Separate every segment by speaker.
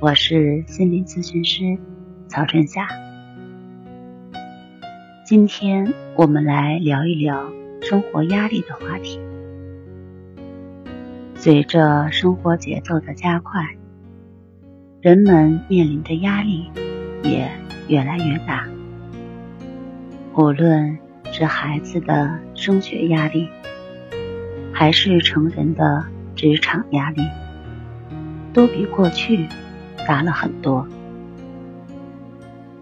Speaker 1: 我是心理咨询师曹春霞，今天我们来聊一聊生活压力的话题。随着生活节奏的加快，人们面临的压力也越来越大。无论是孩子的升学压力，还是成人的职场压力，都比过去。大了很多，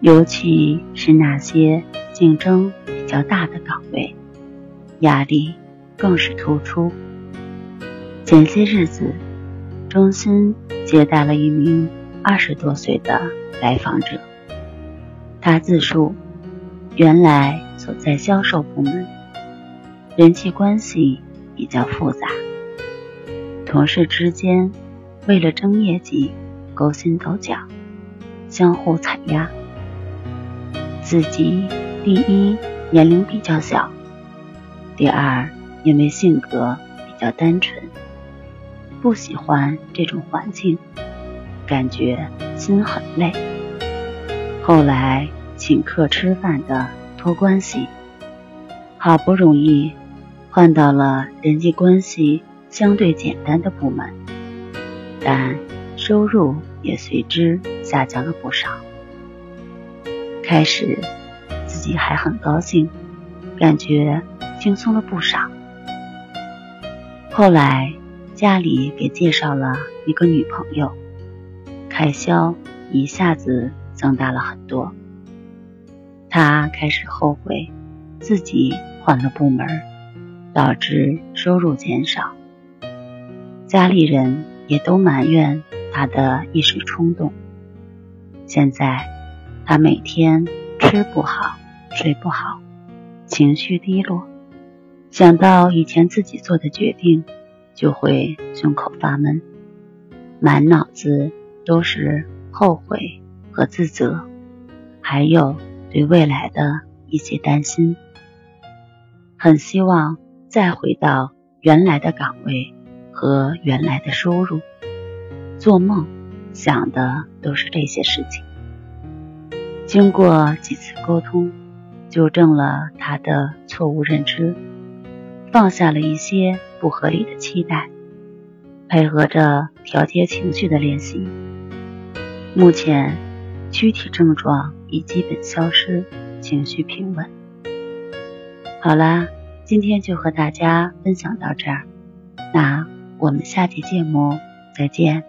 Speaker 1: 尤其是那些竞争比较大的岗位，压力更是突出。前些日子，中心接待了一名二十多岁的来访者，他自述，原来所在销售部门，人际关系比较复杂，同事之间为了争业绩。勾心斗角，相互踩压。自己第一年龄比较小，第二因为性格比较单纯，不喜欢这种环境，感觉心很累。后来请客吃饭的托关系，好不容易换到了人际关系相对简单的部门，但。收入也随之下降了不少。开始自己还很高兴，感觉轻松了不少。后来家里给介绍了一个女朋友，开销一下子增大了很多。他开始后悔自己换了部门，导致收入减少。家里人也都埋怨。他的一时冲动，现在他每天吃不好、睡不好，情绪低落，想到以前自己做的决定，就会胸口发闷，满脑子都是后悔和自责，还有对未来的一些担心，很希望再回到原来的岗位和原来的收入。做梦想的都是这些事情。经过几次沟通，纠正了他的错误认知，放下了一些不合理的期待，配合着调节情绪的练习，目前躯体症状已基本消失，情绪平稳。好啦，今天就和大家分享到这儿，那我们下期节目再见。